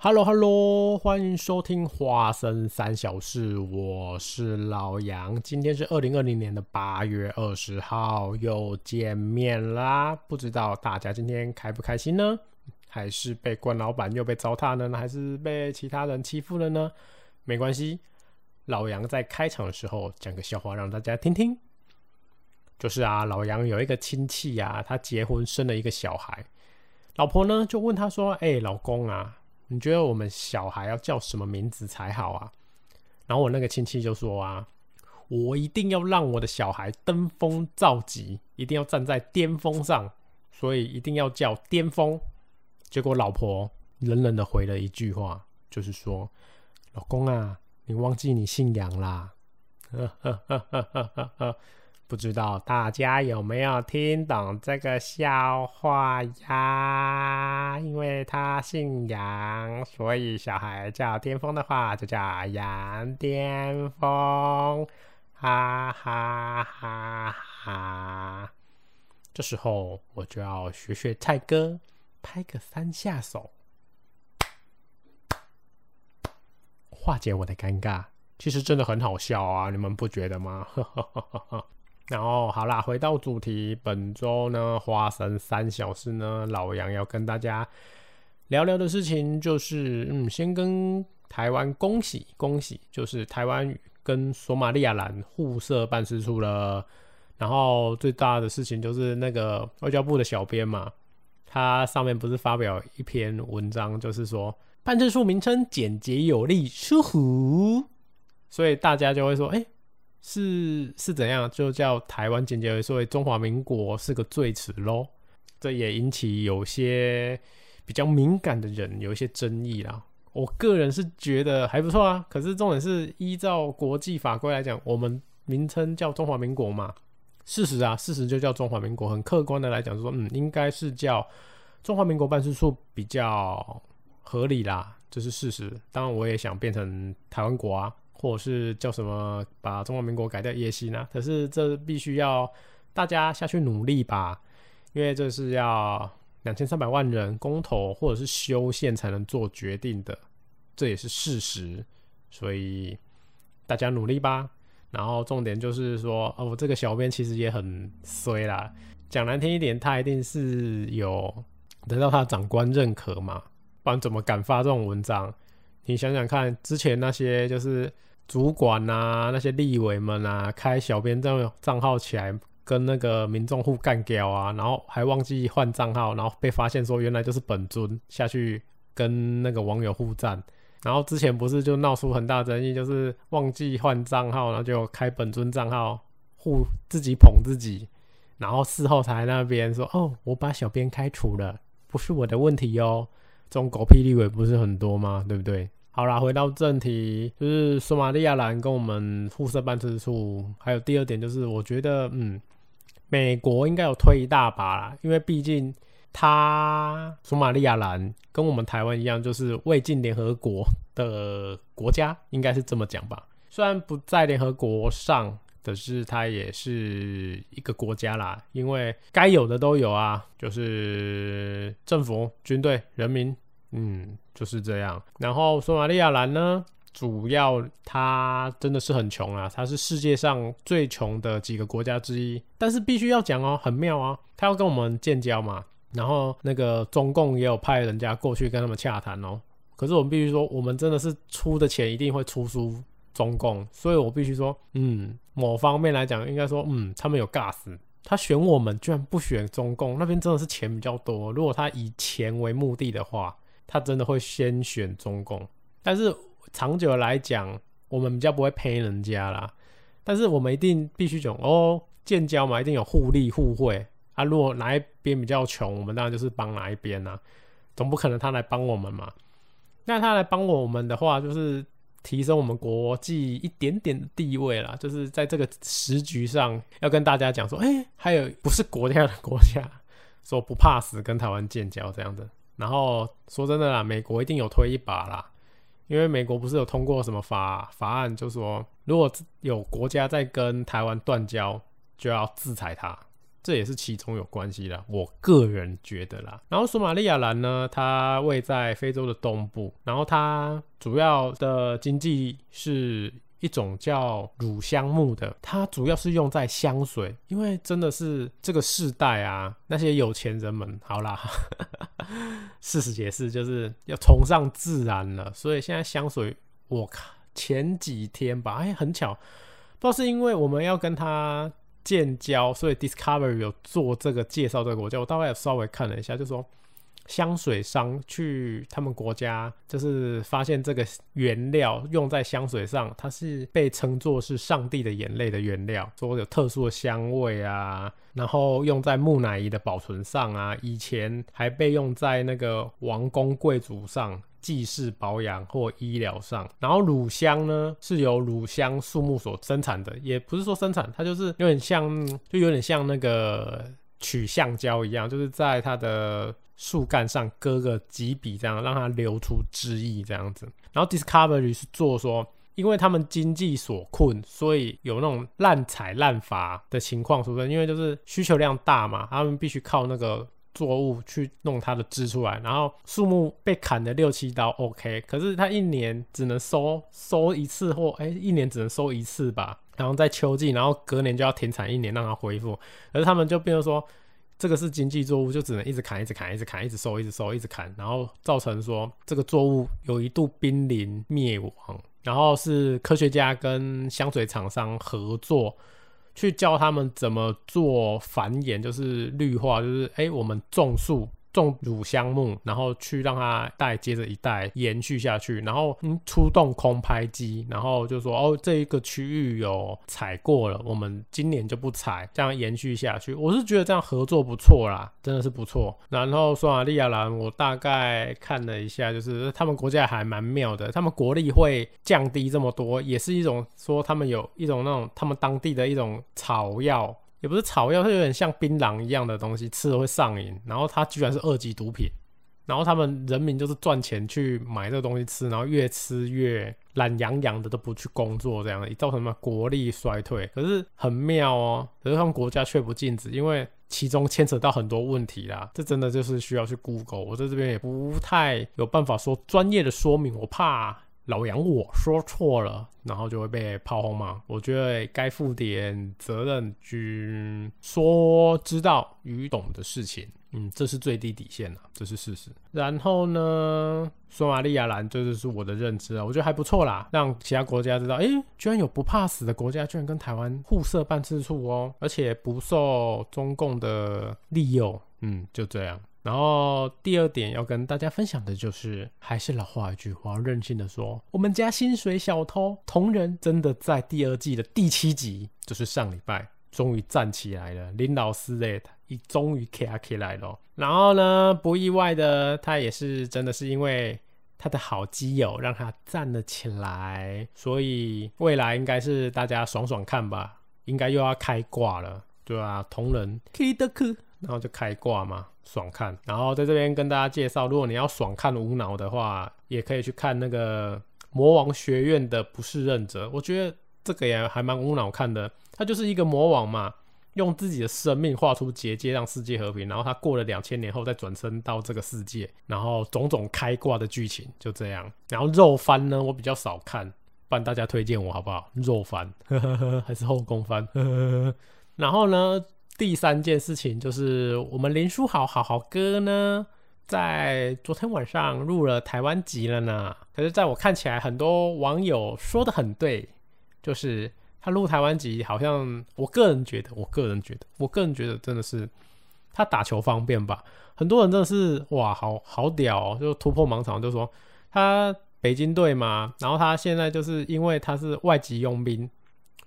Hello Hello，欢迎收听花生三小事，我是老杨。今天是二零二零年的八月二十号，又见面啦。不知道大家今天开不开心呢？还是被关老板又被糟蹋了呢？还是被其他人欺负了呢？没关系，老杨在开场的时候讲个笑话让大家听听。就是啊，老杨有一个亲戚呀，他结婚生了一个小孩，老婆呢就问他说：“哎，老公啊。”你觉得我们小孩要叫什么名字才好啊？然后我那个亲戚就说啊，我一定要让我的小孩登峰造极，一定要站在巅峰上，所以一定要叫巅峰。结果老婆冷冷的回了一句话，就是说，老公啊，你忘记你姓杨啦。不知道大家有没有听懂这个笑话呀？因为他姓杨，所以小孩叫巅峰的话就叫杨巅峰，哈哈哈哈！这时候我就要学学蔡哥，拍个三下手，化解我的尴尬。其实真的很好笑啊，你们不觉得吗？然后好啦，回到主题，本周呢，花生三小时呢，老杨要跟大家聊聊的事情就是，嗯，先跟台湾恭喜恭喜，就是台湾跟索马利亚兰互设办事处了。然后最大的事情就是那个外交部的小编嘛，他上面不是发表一篇文章，就是说办事处名称简洁有力，舒服，所以大家就会说，哎。是是怎样？就叫台湾简介，所以中华民国是个罪词喽。这也引起有些比较敏感的人有一些争议啦。我个人是觉得还不错啊。可是重点是依照国际法规来讲，我们名称叫中华民国嘛。事实啊，事实就叫中华民国。很客观的来讲，说嗯，应该是叫中华民国办事处比较合理啦，这是事实。当然，我也想变成台湾国啊。或者是叫什么把中华民国改掉也行啊，可是这必须要大家下去努力吧，因为这是要两千三百万人公投或者是修宪才能做决定的，这也是事实，所以大家努力吧。然后重点就是说，哦，我这个小编其实也很衰啦，讲难听一点，他一定是有得到他长官认可嘛，不然怎么敢发这种文章？你想想看，之前那些就是。主管呐，那些立委们啊，开小编账账号起来跟那个民众互干掉啊，然后还忘记换账号，然后被发现说原来就是本尊下去跟那个网友互战，然后之前不是就闹出很大争议，就是忘记换账号，然后就开本尊账号互自己捧自己，然后事后才那边说哦，我把小编开除了，不是我的问题哟，这种狗屁立委不是很多吗？对不对？好啦，回到正题，就是索马利亚兰跟我们互设办事处，还有第二点就是，我觉得，嗯，美国应该有推一大把啦，因为毕竟他索马利亚兰跟我们台湾一样，就是未进联合国的国家，应该是这么讲吧。虽然不在联合国上，可是它也是一个国家啦，因为该有的都有啊，就是政府、军队、人民。嗯，就是这样。然后索马利亚兰呢，主要它真的是很穷啊，它是世界上最穷的几个国家之一。但是必须要讲哦，很妙啊，它要跟我们建交嘛。然后那个中共也有派人家过去跟他们洽谈哦。可是我们必须说，我们真的是出的钱一定会出输中共。所以我必须说，嗯，某方面来讲，应该说，嗯，他们有尬死。他选我们，居然不选中共，那边真的是钱比较多。如果他以钱为目的的话。他真的会先选中共，但是长久来讲，我们比较不会赔人家啦。但是我们一定必须讲哦，建交嘛，一定有互利互惠啊。如果哪一边比较穷，我们当然就是帮哪一边啦，总不可能他来帮我们嘛。那他来帮我们的话，就是提升我们国际一点点的地位啦，就是在这个时局上要跟大家讲说，哎，还有不是国家的国家说不怕死跟台湾建交这样的。然后说真的啦，美国一定有推一把啦，因为美国不是有通过什么法法案，就说如果有国家在跟台湾断交，就要制裁他。这也是其中有关系的，我个人觉得啦。然后索马利亚兰呢，它位在非洲的东部，然后它主要的经济是。一种叫乳香木的，它主要是用在香水，因为真的是这个世代啊，那些有钱人们，好啦，事实也是，就是要崇尚自然了，所以现在香水，我靠，前几天吧，哎，很巧，不知道是因为我们要跟他建交，所以 Discovery 有做这个介绍这个国家，我大概稍微看了一下，就说。香水商去他们国家，就是发现这个原料用在香水上，它是被称作是上帝的眼泪的原料，说有特殊的香味啊。然后用在木乃伊的保存上啊，以前还被用在那个王公贵族上祭祀保养或医疗上。然后乳香呢，是由乳香树木所生产的，也不是说生产，它就是有点像，就有点像那个取橡胶一样，就是在它的。树干上割个几笔，这样让它流出汁液，这样子。然后 Discovery 是做说，因为他们经济所困，所以有那种滥采滥伐的情况出现。因为就是需求量大嘛，他们必须靠那个作物去弄它的枝出来。然后树木被砍了六七刀，OK，可是它一年只能收收一次或哎，一年只能收一次吧。然后在秋季，然后隔年就要停产一年，让它恢复。而他们就变成说。这个是经济作物，就只能一直砍，一直砍，一直砍，一直收，一直收，一直砍，然后造成说这个作物有一度濒临灭亡。然后是科学家跟香水厂商合作，去教他们怎么做繁衍，就是绿化，就是哎，我们种树。种乳香木，然后去让它代接着一代延续下去，然后嗯出动空拍机，然后就说哦这一个区域有采过了，我们今年就不采，这样延续下去。我是觉得这样合作不错啦，真的是不错。然后索马利亚兰，我大概看了一下，就是他们国家还蛮妙的，他们国力会降低这么多，也是一种说他们有一种那种他们当地的一种草药。也不是草药，它有点像槟榔一样的东西，吃了会上瘾。然后它居然是二级毒品，然后他们人民就是赚钱去买这个东西吃，然后越吃越懒洋洋的，都不去工作，这样造成什么国力衰退。可是很妙哦，可是他们国家却不禁止，因为其中牵扯到很多问题啦。这真的就是需要去 Google，我在这边也不太有办法说专业的说明，我怕。老杨，我说错了，然后就会被炮轰嘛。我觉得该负点责任，去说知道与懂的事情，嗯，这是最低底线了，这是事实。然后呢，索马利亚兰，这就是我的认知啊，我觉得还不错啦，让其他国家知道，诶，居然有不怕死的国家，居然跟台湾互设办事处哦，而且不受中共的利诱，嗯，就这样。然后第二点要跟大家分享的就是，还是老话一句，我要任性的说，我们家薪水小偷同仁真的在第二季的第七集，就是上礼拜终于站起来了。林老师嘞，他终于卡起来了。然后呢，不意外的，他也是真的是因为他的好基友让他站了起来，所以未来应该是大家爽爽看吧，应该又要开挂了，对吧？同仁 K 的 K，然后就开挂嘛。爽看，然后在这边跟大家介绍，如果你要爽看无脑的话，也可以去看那个魔王学院的不是认者，我觉得这个也还蛮无脑看的。他就是一个魔王嘛，用自己的生命画出结界，让世界和平。然后他过了两千年后再转身到这个世界，然后种种开挂的剧情就这样。然后肉番呢，我比较少看，帮大家推荐我好不好？肉番 还是后宫番？然后呢？第三件事情就是我们林书豪好好哥呢，在昨天晚上入了台湾籍了呢。可是，在我看起来，很多网友说的很对，就是他入台湾籍，好像我个人觉得，我个人觉得，我个人觉得真的是他打球方便吧。很多人真的是哇，好好屌，就突破盲场，就说他北京队嘛，然后他现在就是因为他是外籍佣兵。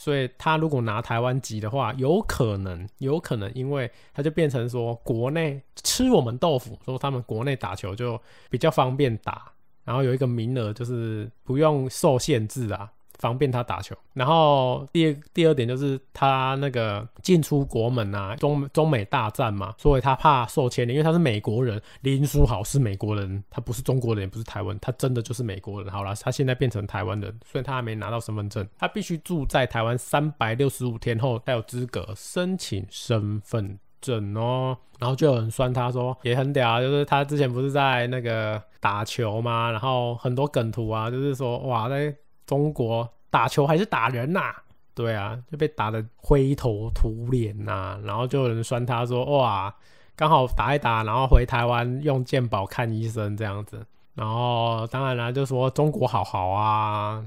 所以他如果拿台湾籍的话，有可能，有可能，因为他就变成说国内吃我们豆腐，说他们国内打球就比较方便打，然后有一个名额就是不用受限制啊，方便他打球。然后第二第二点就是他那个进出国门啊，中中美大战嘛，所以他怕受牵连，因为他是美国人，林书豪是美国人，他不是中国人，也不是台湾，他真的就是美国人。好了，他现在变成台湾人，虽然他还没拿到身份证，他必须住在台湾三百六十五天后才有资格申请身份。整哦，然后就有人酸他说也很屌啊，就是他之前不是在那个打球嘛？然后很多梗图啊，就是说哇，在中国打球还是打人呐？对啊，就被打的灰头土脸呐。然后就有人酸他说哇，刚好打一打，然后回台湾用健保看医生这样子。然后当然啦，就说中国好好啊，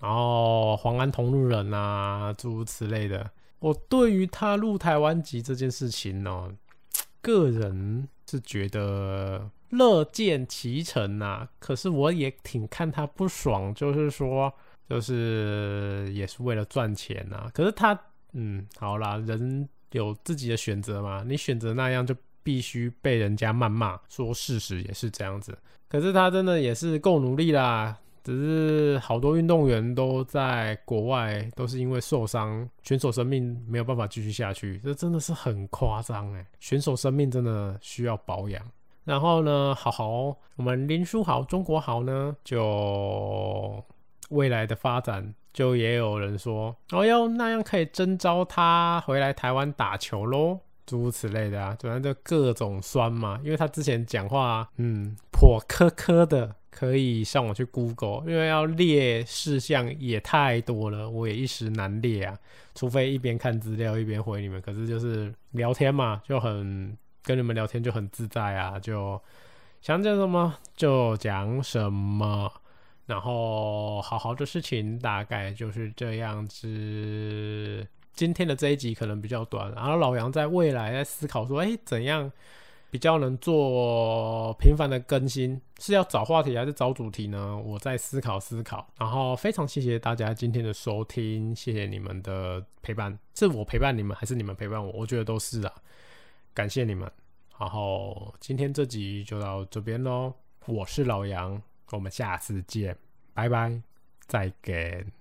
然后黄安同路人啊，诸如此类的。我对于他入台湾籍这件事情呢，个人是觉得乐见其成呐。可是我也挺看他不爽，就是说，就是也是为了赚钱呐。可是他，嗯，好啦，人有自己的选择嘛。你选择那样，就必须被人家谩骂。说事实也是这样子。可是他真的也是够努力啦。只是好多运动员都在国外，都是因为受伤，选手生命没有办法继续下去，这真的是很夸张哎！选手生命真的需要保养。然后呢，好好，我们林书豪，中国豪呢，就未来的发展，就也有人说，哦哟，那样可以征召他回来台湾打球喽，诸如此类的啊，反正就各种酸嘛，因为他之前讲话，嗯，颇苛刻的。可以上网去 Google，因为要列事项也太多了，我也一时难列啊。除非一边看资料一边回你们，可是就是聊天嘛，就很跟你们聊天就很自在啊，就想讲什么就讲什么。然后好好的事情大概就是这样子。今天的这一集可能比较短，然后老杨在未来在思考说，哎，怎样？比较能做频繁的更新，是要找话题还是找主题呢？我在思考思考。然后非常谢谢大家今天的收听，谢谢你们的陪伴，是我陪伴你们还是你们陪伴我？我觉得都是啊，感谢你们。然后今天这集就到这边喽，我是老杨，我们下次见，拜拜，再见。